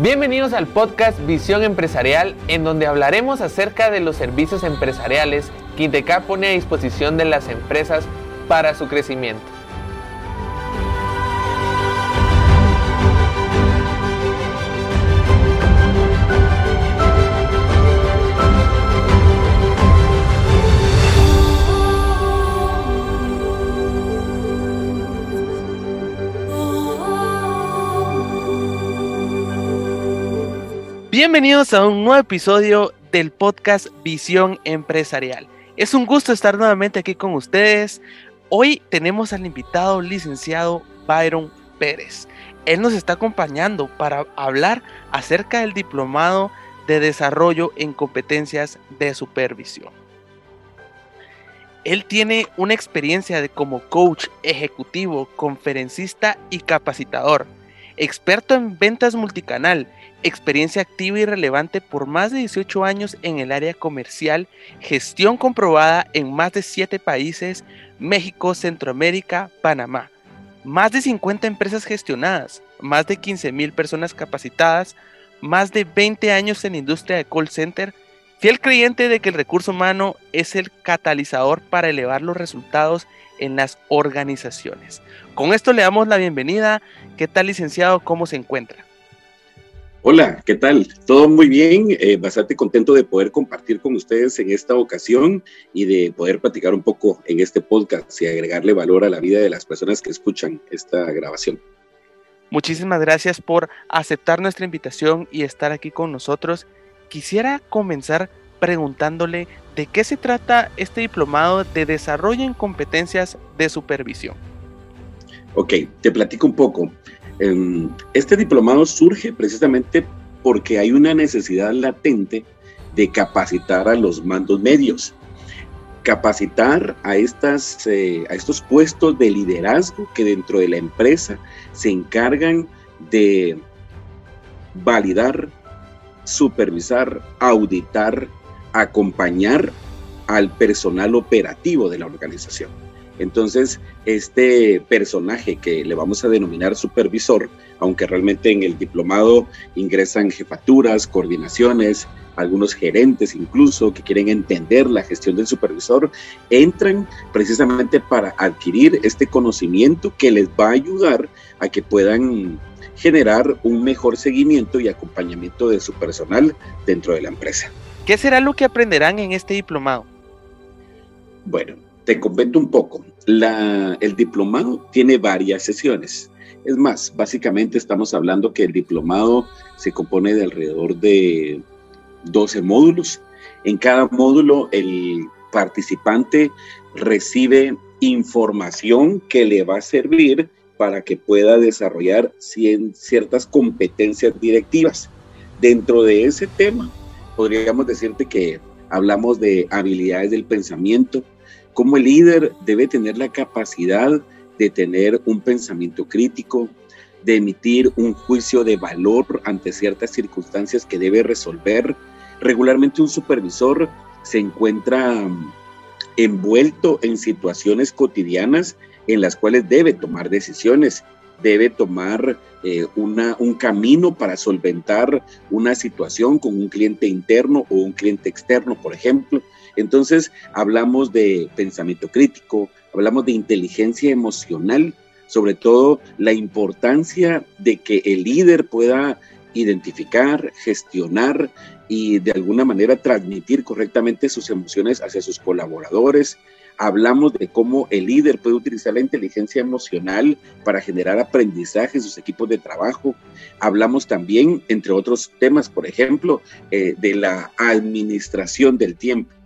Bienvenidos al podcast Visión Empresarial, en donde hablaremos acerca de los servicios empresariales que Inteca pone a disposición de las empresas para su crecimiento. Bienvenidos a un nuevo episodio del podcast Visión Empresarial. Es un gusto estar nuevamente aquí con ustedes. Hoy tenemos al invitado licenciado Byron Pérez. Él nos está acompañando para hablar acerca del diplomado de desarrollo en competencias de supervisión. Él tiene una experiencia de como coach ejecutivo, conferencista y capacitador, experto en ventas multicanal experiencia activa y relevante por más de 18 años en el área comercial, gestión comprobada en más de 7 países, México, Centroamérica, Panamá. Más de 50 empresas gestionadas, más de 15 mil personas capacitadas, más de 20 años en industria de call center, fiel creyente de que el recurso humano es el catalizador para elevar los resultados en las organizaciones. Con esto le damos la bienvenida. ¿Qué tal, licenciado? ¿Cómo se encuentra? Hola, ¿qué tal? Todo muy bien, eh, bastante contento de poder compartir con ustedes en esta ocasión y de poder platicar un poco en este podcast y agregarle valor a la vida de las personas que escuchan esta grabación. Muchísimas gracias por aceptar nuestra invitación y estar aquí con nosotros. Quisiera comenzar preguntándole de qué se trata este diplomado de desarrollo en competencias de supervisión. Ok, te platico un poco. Em, este diplomado surge precisamente porque hay una necesidad latente de capacitar a los mandos medios, capacitar a, estas, eh, a estos puestos de liderazgo que dentro de la empresa se encargan de validar, supervisar, auditar, acompañar al personal operativo de la organización. Entonces, este personaje que le vamos a denominar supervisor, aunque realmente en el diplomado ingresan jefaturas, coordinaciones, algunos gerentes incluso que quieren entender la gestión del supervisor, entran precisamente para adquirir este conocimiento que les va a ayudar a que puedan generar un mejor seguimiento y acompañamiento de su personal dentro de la empresa. ¿Qué será lo que aprenderán en este diplomado? Bueno, te comento un poco. el diplomado tiene varias sesiones. Es más, básicamente estamos hablando que el diplomado se compone de alrededor de 12 módulos. En cada módulo el participante recibe información que le va a servir para que pueda desarrollar ciertas competencias directivas. Dentro de ese tema, podríamos decirte que hablamos de habilidades del pensamiento, como el líder debe tener la capacidad de tener un pensamiento crítico, de emitir un juicio de valor ante ciertas circunstancias que debe resolver. Regularmente un supervisor se encuentra mm, envuelto en situaciones cotidianas en las cuales debe tomar decisiones, debe tomar eh, una, un camino para solventar una situación con un cliente interno o un cliente externo, por ejemplo. Entonces, hablamos de pensamiento crítico, hablamos de inteligencia emocional, sobre todo la importancia de que el líder pueda identificar, gestionar y de alguna manera transmitir correctamente sus emociones hacia sus colaboradores. Hablamos de cómo el líder puede utilizar la inteligencia emocional para generar aprendizaje en sus equipos de trabajo. Hablamos también, entre otros temas, por ejemplo, eh, de la administración del tiempo.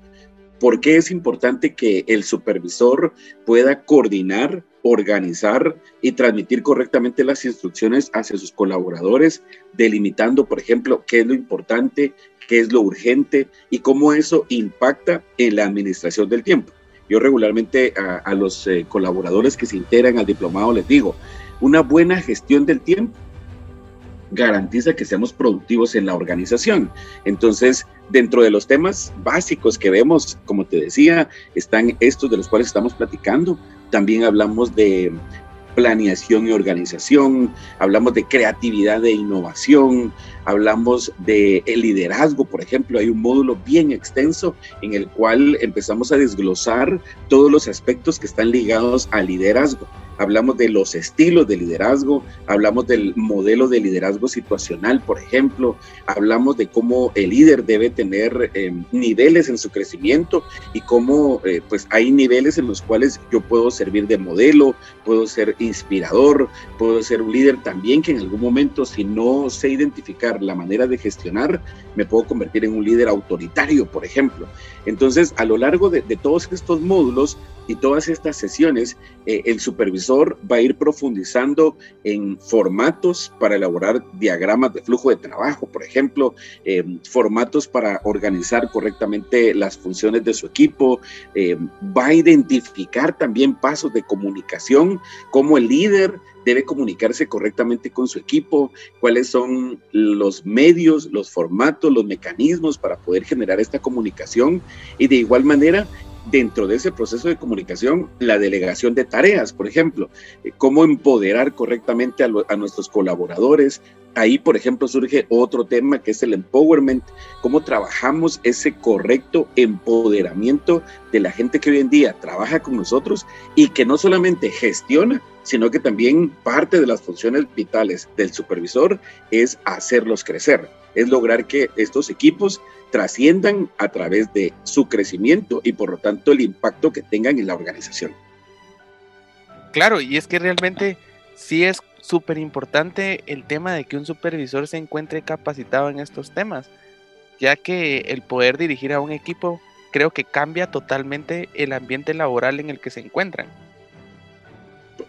¿Por qué es importante que el supervisor pueda coordinar, organizar y transmitir correctamente las instrucciones hacia sus colaboradores, delimitando, por ejemplo, qué es lo importante, qué es lo urgente y cómo eso impacta en la administración del tiempo? Yo regularmente a, los eh, colaboradores que se integran al diplomado les digo, una buena gestión del tiempo garantiza que seamos productivos en la organización. Entonces, dentro de los temas básicos que vemos, como te decía, están estos de los cuales estamos platicando. También hablamos de planeación y organización, hablamos de creatividad e innovación, hablamos de liderazgo, por ejemplo, hay un módulo bien extenso en el cual empezamos a desglosar todos los aspectos que están ligados al liderazgo hablamos de los estilos de liderazgo, hablamos del modelo de liderazgo situacional, por ejemplo, hablamos de cómo el líder debe tener em, niveles en su crecimiento y cómo eh, pues hay niveles en los cuales yo puedo servir de modelo, puedo ser inspirador, puedo ser un líder también que en algún momento si no sé identificar la manera de gestionar, me puedo convertir en un líder autoritario, por ejemplo. Entonces, a lo largo de, de todos estos módulos, y todas estas sesiones, eh, el supervisor va a ir profundizando en formatos para elaborar diagramas de flujo de trabajo, por ejemplo, eh, formatos para organizar correctamente las funciones de su equipo, eh, va a identificar también pasos de comunicación, cómo el líder debe comunicarse correctamente con su equipo, cuáles son los medios, los formatos, los mecanismos para poder generar esta comunicación y de igual manera dentro de ese proceso de comunicación, la delegación de tareas, por ejemplo, eh, cómo empoderar correctamente a, nuestros colaboradores. Ahí, por ejemplo, surge otro tema que es el empowerment, cómo trabajamos ese correcto empoderamiento de la gente que hoy en día trabaja con nosotros y que no solamente gestiona, sino que también parte de las funciones vitales del supervisor es hacerlos crecer, es lograr que estos equipos trasciendan a través de su crecimiento y por lo tanto el impacto que tengan en la organización. Claro, y es que realmente sí es súper importante el tema de que un supervisor se encuentre capacitado en estos temas, ya que el poder dirigir a un equipo creo que cambia totalmente el ambiente laboral en el que se encuentran.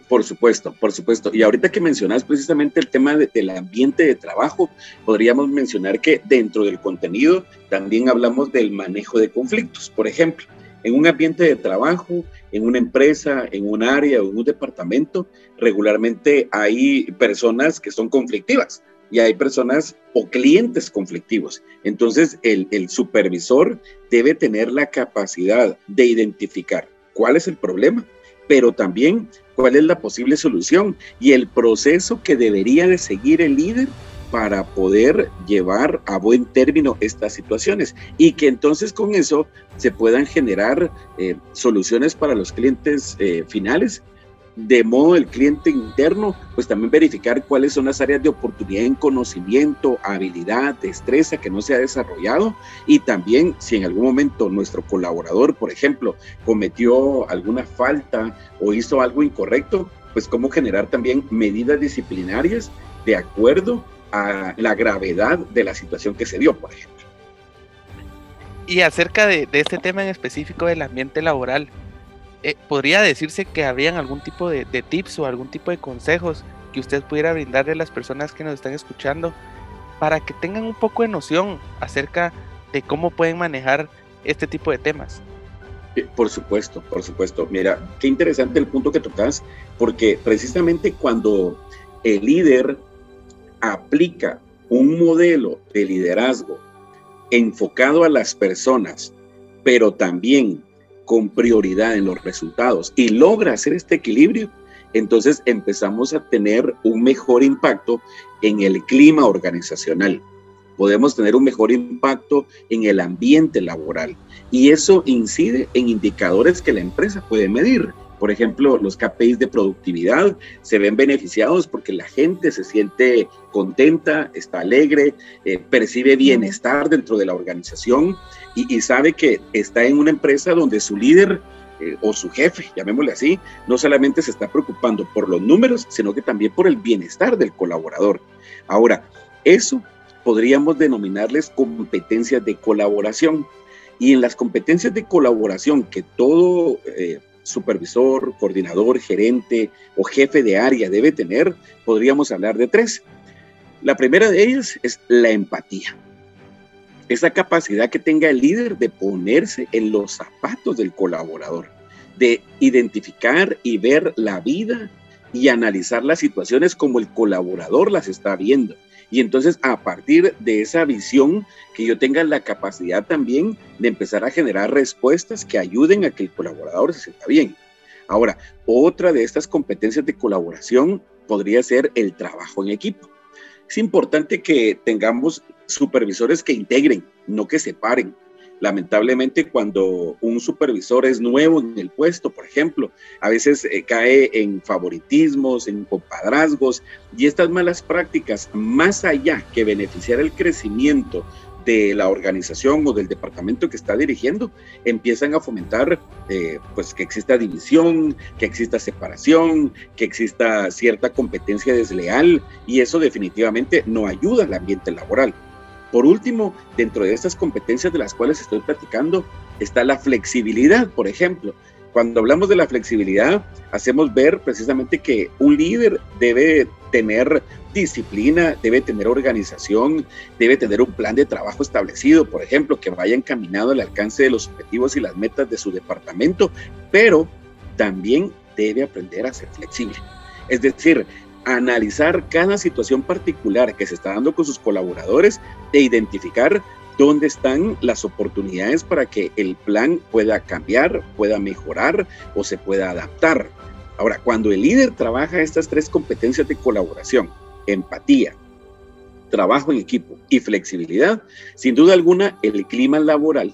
Por supuesto, por supuesto. Y ahorita que mencionas precisamente el tema del ambiente de trabajo, podríamos mencionar que dentro del contenido también hablamos del manejo de conflictos. Por ejemplo, en un ambiente de trabajo, en una empresa, en un área o en un departamento, regularmente hay personas que son conflictivas y hay personas o clientes conflictivos. Entonces, el, el supervisor debe tener la capacidad de identificar cuál es el problema, pero también cuál es la posible solución y el proceso que debería de seguir el líder para poder llevar a buen término estas situaciones. Y que entonces con eso se puedan generar eh, soluciones para los clientes eh, finales de modo el cliente interno, pues también verificar cuáles son las áreas de oportunidad en conocimiento, habilidad, destreza que no se ha desarrollado y también si en algún momento nuestro colaborador, por ejemplo, cometió alguna falta o hizo algo incorrecto, pues cómo generar también medidas disciplinarias de acuerdo a la gravedad de la situación que se dio, por ejemplo. Y acerca de, de este tema en específico del ambiente laboral, eh, podría decirse que habrían algún tipo de, tips o algún tipo de consejos que usted pudiera brindarle a las personas que nos están escuchando para que tengan un poco de noción acerca de cómo pueden manejar este tipo de temas. Eh, por supuesto, por supuesto. Mira, qué interesante el punto que tocas, porque precisamente cuando el líder aplica un modelo de liderazgo enfocado a las personas, pero también con prioridad en los resultados y logra hacer este equilibrio, entonces empezamos a tener un mejor impacto en el clima organizacional. Podemos tener un mejor impacto en el ambiente laboral y eso incide en indicadores que la empresa puede medir. Por ejemplo, los KPIs de productividad se ven beneficiados porque la gente se siente contenta, está alegre, eh, percibe bienestar dentro de la organización y, sabe que está en una empresa donde su líder eh, o su jefe, llamémosle así, no solamente se está preocupando por los números, sino que también por el bienestar del colaborador. Ahora, eso podríamos denominarles competencias de colaboración. Y en las competencias de colaboración que todo eh, supervisor, coordinador, gerente o jefe de área debe tener, podríamos hablar de tres. La primera de ellas es la empatía esa capacidad que tenga el líder de ponerse en los zapatos del colaborador, de identificar y ver la vida y analizar las situaciones como el colaborador las está viendo. Y entonces a partir de esa visión, que yo tenga la capacidad también de empezar a generar respuestas que ayuden a que el colaborador se sienta bien. Ahora, otra de estas competencias de colaboración podría ser el trabajo en equipo. Es importante que tengamos supervisores que integren, no que separen. Lamentablemente, cuando un supervisor es nuevo en el puesto, por ejemplo, a veces eh, cae en favoritismos, en compadrazgos y estas malas prácticas, más allá que beneficiar el crecimiento de la organización o del departamento que está dirigiendo empiezan a fomentar eh, pues que exista división, que exista separación, que exista cierta competencia desleal y eso definitivamente no ayuda al ambiente laboral. Por último, dentro de estas competencias de las cuales estoy platicando está la flexibilidad, por ejemplo. Cuando hablamos de la flexibilidad, hacemos ver precisamente que un líder debe tener disciplina, debe tener organización, debe tener un plan de trabajo establecido, por ejemplo, que vaya encaminado al alcance de los objetivos y las metas de su departamento, pero también debe aprender a ser flexible. Es decir, analizar cada situación particular que se está dando con sus colaboradores e identificar dónde están las oportunidades para que el plan pueda cambiar, pueda mejorar o se pueda adaptar. Ahora, cuando el líder trabaja estas tres competencias de colaboración, empatía, trabajo en equipo y flexibilidad, sin duda alguna el clima laboral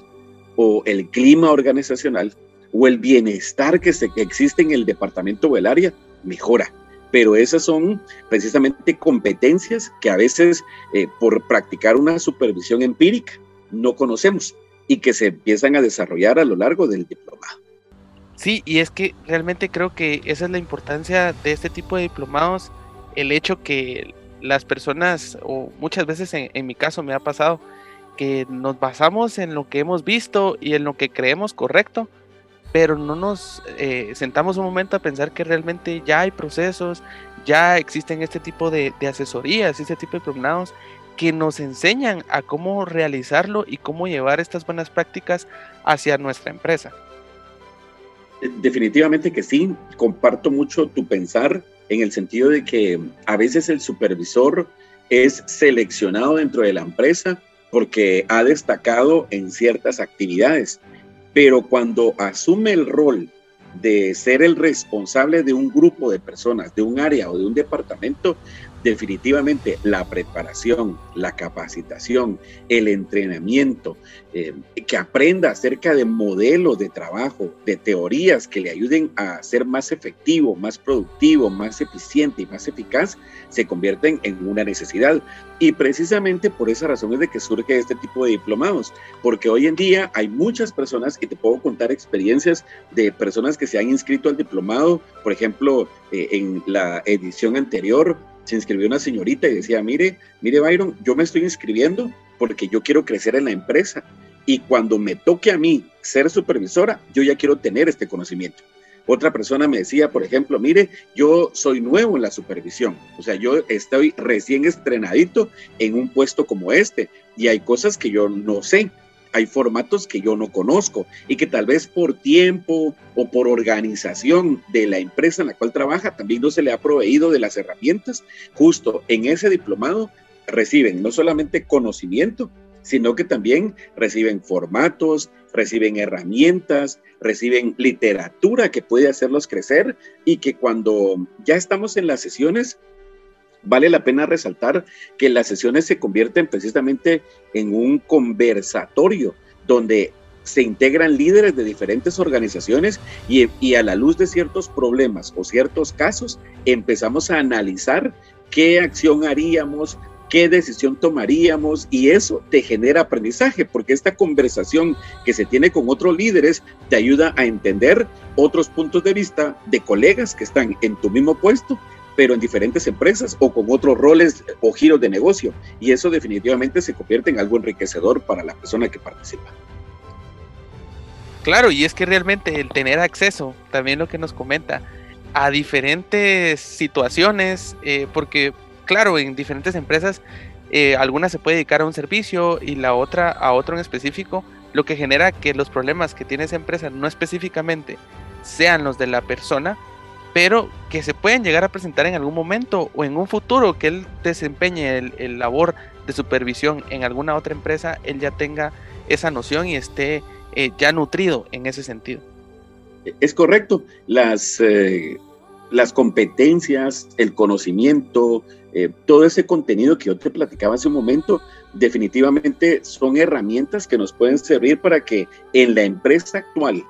o el clima organizacional o el bienestar que, se, existe en el departamento o el área mejora pero esas son precisamente competencias que a veces eh, por practicar una supervisión empírica no conocemos y que se empiezan a desarrollar a lo largo del diplomado. Sí, y es que realmente creo que esa es la importancia de este tipo de diplomados, el hecho que las personas, o muchas veces en mi caso me ha pasado, que nos basamos en lo que hemos visto y en lo que creemos correcto, pero no nos eh, sentamos un momento a pensar que realmente ya hay procesos, ya existen este tipo de, asesorías, este tipo de programas que nos enseñan a cómo realizarlo y cómo llevar estas buenas prácticas hacia nuestra empresa. Definitivamente que sí, comparto mucho tu pensar en el sentido de que a veces el supervisor es seleccionado dentro de la empresa porque ha destacado en ciertas actividades pero cuando asume el rol de ser el responsable de un grupo de personas, de un área o de un departamento, definitivamente la preparación, la capacitación, el entrenamiento, eh, que aprenda acerca de modelos de trabajo, de teorías que le ayuden a ser más efectivo, más productivo, más eficiente y más eficaz, se convierten en una necesidad. Y precisamente por esa razón es de que surge este tipo de diplomados, porque hoy en día hay muchas personas, y te puedo contar experiencias de personas que se han inscrito al diplomado, por ejemplo, eh, en la edición anterior se inscribió una señorita y decía, mire, mire Byron, yo me estoy inscribiendo porque yo quiero crecer en la empresa. Y cuando me toque a mí ser supervisora, yo ya quiero tener este conocimiento. Otra persona me decía, por ejemplo, mire, yo soy nuevo en la supervisión, o sea, yo estoy recién estrenadito en un puesto como este. Y hay cosas que yo no sé, hay formatos que yo no conozco y que tal vez por tiempo o por organización de la empresa en la cual trabaja también no se le ha proveído de las herramientas. Justo en ese diplomado reciben no solamente conocimiento, sino que también reciben formatos, reciben herramientas, reciben literatura que puede hacerlos crecer y que cuando ya estamos en las sesiones Vale la pena resaltar que las sesiones se convierten precisamente en un conversatorio donde se integran líderes de diferentes organizaciones y, a la luz de ciertos problemas o ciertos casos empezamos a analizar qué acción haríamos, qué decisión tomaríamos y eso te genera aprendizaje porque esta conversación que se tiene con otros líderes te ayuda a entender otros puntos de vista de colegas que están en tu mismo puesto pero en diferentes empresas o con otros roles o giros de negocio. Y eso definitivamente se convierte en algo enriquecedor para la persona que participa. Claro, y es que realmente el tener acceso, también lo que nos comenta, a diferentes situaciones, eh, porque claro, en diferentes empresas, eh, algunas se puede dedicar a un servicio y la otra a otro en específico, lo que genera que los problemas que tiene esa empresa no específicamente sean los de la persona, pero que se pueden llegar a presentar en algún momento o en un futuro que él desempeñe el, labor de supervisión en alguna otra empresa, él ya tenga esa noción y esté eh, ya nutrido en ese sentido. Es correcto. Las, eh, las competencias, el conocimiento, eh, todo ese contenido que yo te platicaba hace un momento, definitivamente son herramientas que nos pueden servir para que en la empresa actual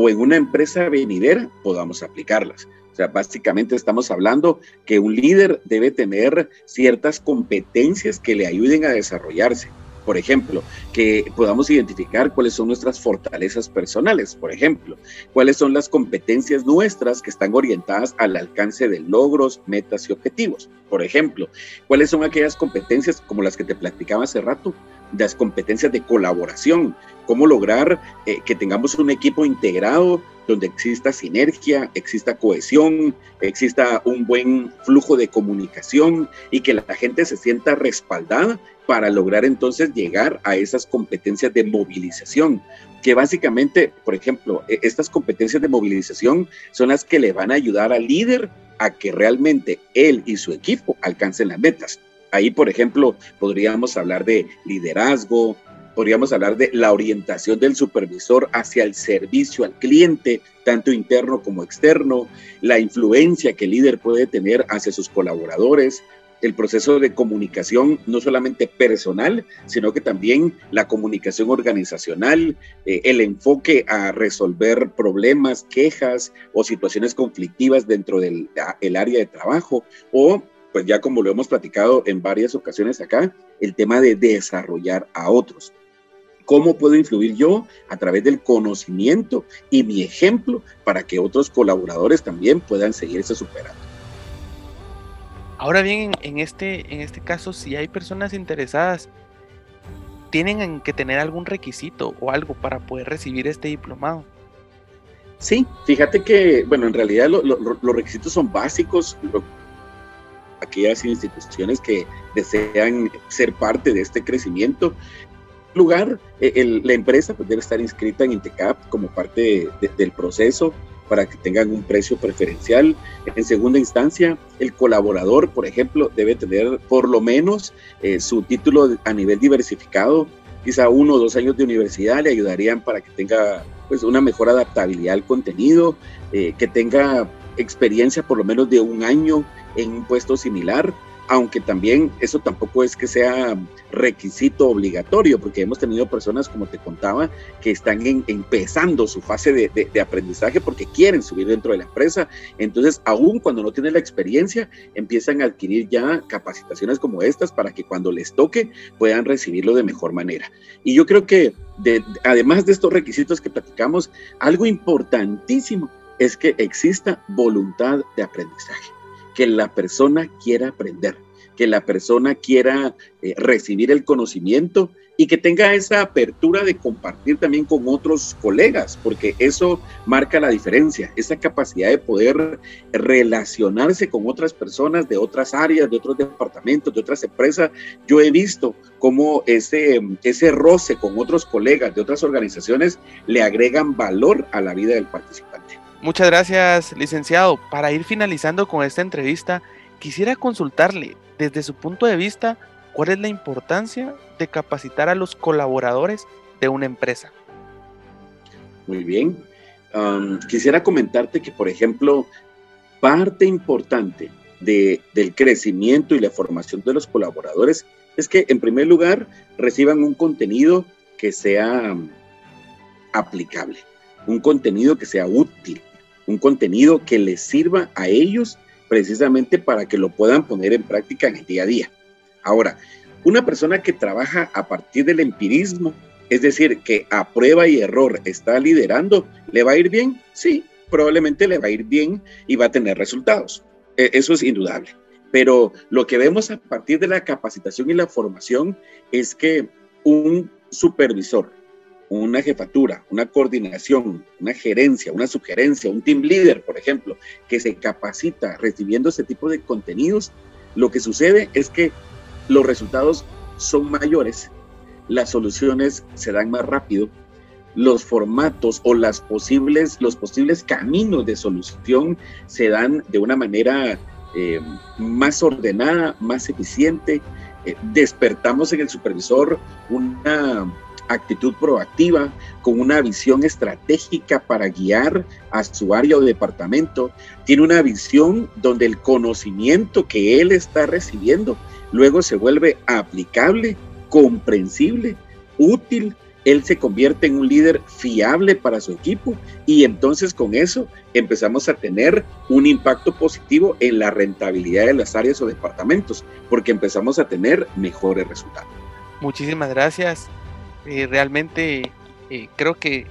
o en una empresa venidera podamos aplicarlas. O sea, básicamente estamos hablando que un líder debe tener ciertas competencias que le ayuden a desarrollarse. Por ejemplo, que podamos identificar cuáles son nuestras fortalezas personales, por ejemplo, cuáles son las competencias nuestras que están orientadas al alcance de logros, metas y objetivos. Por ejemplo, cuáles son aquellas competencias como las que te platicaba hace rato, las competencias de colaboración, cómo lograr eh, que tengamos un equipo integrado donde exista sinergia, exista cohesión, exista un buen flujo de comunicación y que la gente se sienta respaldada para lograr entonces llegar a esas competencias de movilización, que básicamente, por ejemplo, e, estas competencias de movilización son las que le van a ayudar al líder a que realmente él y su equipo alcancen las metas. Ahí, por ejemplo, podríamos hablar de liderazgo, podríamos hablar de la orientación del supervisor hacia el servicio al cliente, tanto interno como externo, la influencia que el líder puede tener hacia sus colaboradores, el proceso de comunicación, no solamente personal, sino que también la comunicación organizacional, eh, el enfoque a resolver problemas, quejas o situaciones conflictivas dentro del el área de trabajo, o pues ya como lo hemos platicado en varias ocasiones acá, el tema de desarrollar a otros. ¿Cómo puedo influir yo a través del conocimiento y mi ejemplo para que otros colaboradores también puedan seguirse superando? Ahora bien, en este, en este caso, si hay personas interesadas, ¿tienen que tener algún requisito o algo para poder recibir este diplomado? Sí, fíjate que, bueno, en realidad los requisitos son básicos. Aquellas instituciones que desean ser parte de este crecimiento. En lugar, e, la empresa pues, debe estar inscrita en Intecap como parte del proceso para que tengan un precio preferencial. En segunda instancia, el colaborador, por ejemplo, debe tener por lo menos eh, su título a nivel diversificado. Quizá uno o dos años de universidad le ayudarían para que tenga pues, una mejor adaptabilidad al contenido, eh, que tenga experiencia por lo menos de un año en un puesto similar aunque también eso tampoco es que sea requisito obligatorio, porque hemos tenido personas, como te contaba, que están empezando su fase de, aprendizaje porque quieren subir dentro de la empresa. Entonces, aún cuando no tienen la experiencia, empiezan a adquirir ya capacitaciones como estas para que cuando les toque puedan recibirlo de mejor manera. Y yo creo que además de estos requisitos que platicamos, algo importantísimo es que exista voluntad de aprendizaje que la persona quiera aprender, que la persona quiera eh, recibir el conocimiento y que tenga esa apertura de compartir también con otros colegas, porque eso marca la diferencia, esa capacidad de poder relacionarse con otras personas de otras áreas, de otros departamentos, de otras empresas. Yo he visto cómo ese, ese roce con otros colegas de otras organizaciones le agregan valor a la vida del participante. Muchas gracias, licenciado. Para ir finalizando con esta entrevista, quisiera consultarle desde su punto de vista cuál es la importancia de capacitar a los colaboradores de una empresa. Muy bien. quisiera comentarte que, por ejemplo, parte importante del crecimiento y la formación de los colaboradores es que, en primer lugar, reciban un contenido que sea aplicable, un contenido que sea útil, un contenido que les sirva a ellos precisamente para que lo puedan poner en práctica en el día a día. Ahora, una persona que trabaja a partir del empirismo, es decir, que a prueba y error está liderando, ¿le va a ir bien? Sí, probablemente le va a ir bien y va a tener resultados. E, eso es indudable. Pero lo que vemos a partir de la capacitación y la formación es que un supervisor, una jefatura, una coordinación, una gerencia, una sugerencia, un team leader, por ejemplo, que se capacita recibiendo ese tipo de contenidos, lo que sucede es que los resultados son mayores, las soluciones se dan más rápido, los formatos o las posibles, los posibles caminos de solución se dan de una manera eh, más ordenada, más eficiente. Eh, despertamos en el supervisor una actitud proactiva, con una visión estratégica para guiar a su área o departamento. Tiene una visión donde el conocimiento que él está recibiendo luego se vuelve aplicable, comprensible, útil él se convierte en un líder fiable para su equipo y entonces con eso empezamos a tener un impacto positivo en la rentabilidad de las áreas o departamentos, porque empezamos a tener mejores resultados. Muchísimas gracias. Realmente eh, creo que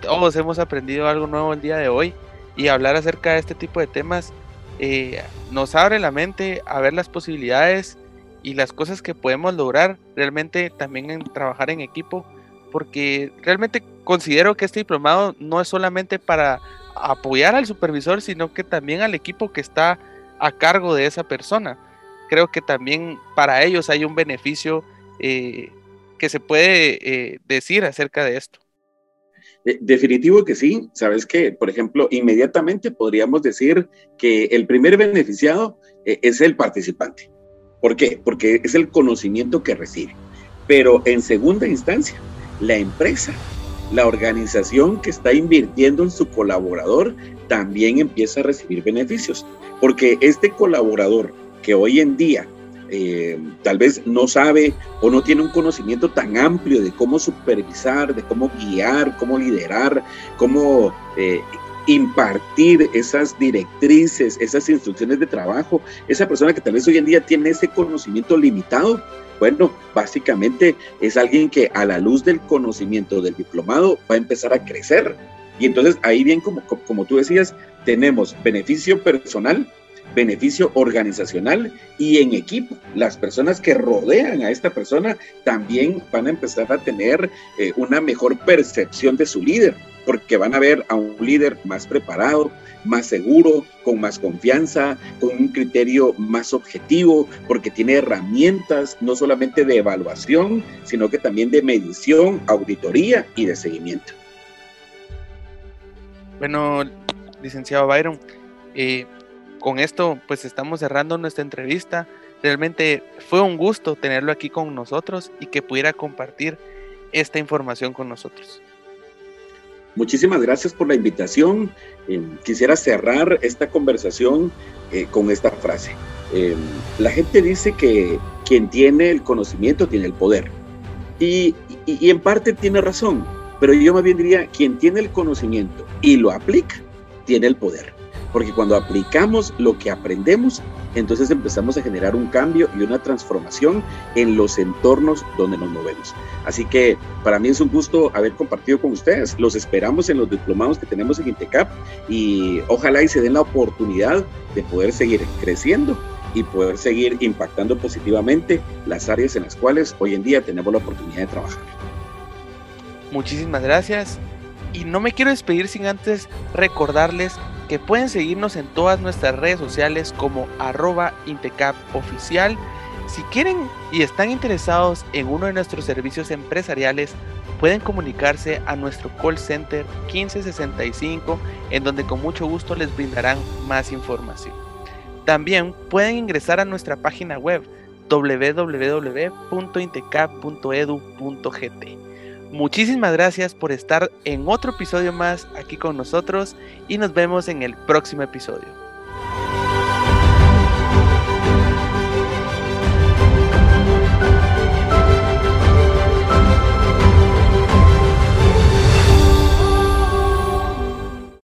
todos hemos aprendido algo nuevo el día de hoy y hablar acerca de este tipo de temas eh, nos abre la mente a ver las posibilidades y las cosas que podemos lograr realmente también en trabajar en equipo porque realmente considero que este diplomado no es solamente para apoyar al supervisor, sino que también al equipo que está a cargo de esa persona. Creo que también para ellos hay un beneficio eh, que se puede eh, decir acerca de esto. Definitivo que sí. Sabes que, por ejemplo, inmediatamente podríamos decir que el primer beneficiado eh, es el participante. ¿Por qué? Porque es el conocimiento que recibe. Pero en segunda instancia, la empresa, la organización que está invirtiendo en su colaborador, también empieza a recibir beneficios. Porque este colaborador que hoy en día eh, tal vez no sabe o no tiene un conocimiento tan amplio de cómo supervisar, de cómo guiar, cómo liderar, cómo eh, impartir esas directrices, esas instrucciones de trabajo, esa persona que tal vez hoy en día tiene ese conocimiento limitado, bueno, básicamente es alguien que a la luz del conocimiento del diplomado va a empezar a crecer. Y entonces ahí bien, como, como tú decías, tenemos beneficio personal, beneficio organizacional y en equipo. Las personas que rodean a esta persona también van a empezar a tener eh, una mejor percepción de su líder, porque van a ver a un líder más preparado, más seguro, con más confianza, con un criterio más objetivo, porque tiene herramientas no solamente de evaluación, sino que también de medición, auditoría y de seguimiento. Bueno, licenciado Byron, eh, con esto pues estamos cerrando nuestra entrevista. Realmente fue un gusto tenerlo aquí con nosotros y que pudiera compartir esta información con nosotros. Muchísimas gracias por la invitación. Eh, quisiera cerrar esta conversación eh, con esta frase. Eh, la gente dice que quien tiene el conocimiento tiene el poder. Y, y en parte tiene razón, pero yo más bien diría, quien tiene el conocimiento y lo aplica, tiene el poder. Porque cuando aplicamos lo que aprendemos, entonces empezamos a generar un cambio y una transformación en los entornos donde nos movemos. Así que para mí es un gusto haber compartido con ustedes. Los esperamos en los diplomados que tenemos en INTECAP y ojalá y se den la oportunidad de poder seguir creciendo y poder seguir impactando positivamente las áreas en las cuales hoy en día tenemos la oportunidad de trabajar. Muchísimas gracias. Y no me quiero despedir sin antes recordarles que pueden seguirnos en todas nuestras redes sociales como arroba Intecap oficial. Si quieren y están interesados en uno de nuestros servicios empresariales, pueden comunicarse a nuestro call center 1565, en donde con mucho gusto les brindarán más información. También pueden ingresar a nuestra página web www.intecap.edu.gt Muchísimas gracias por estar en otro episodio más aquí con nosotros y nos vemos en el próximo episodio.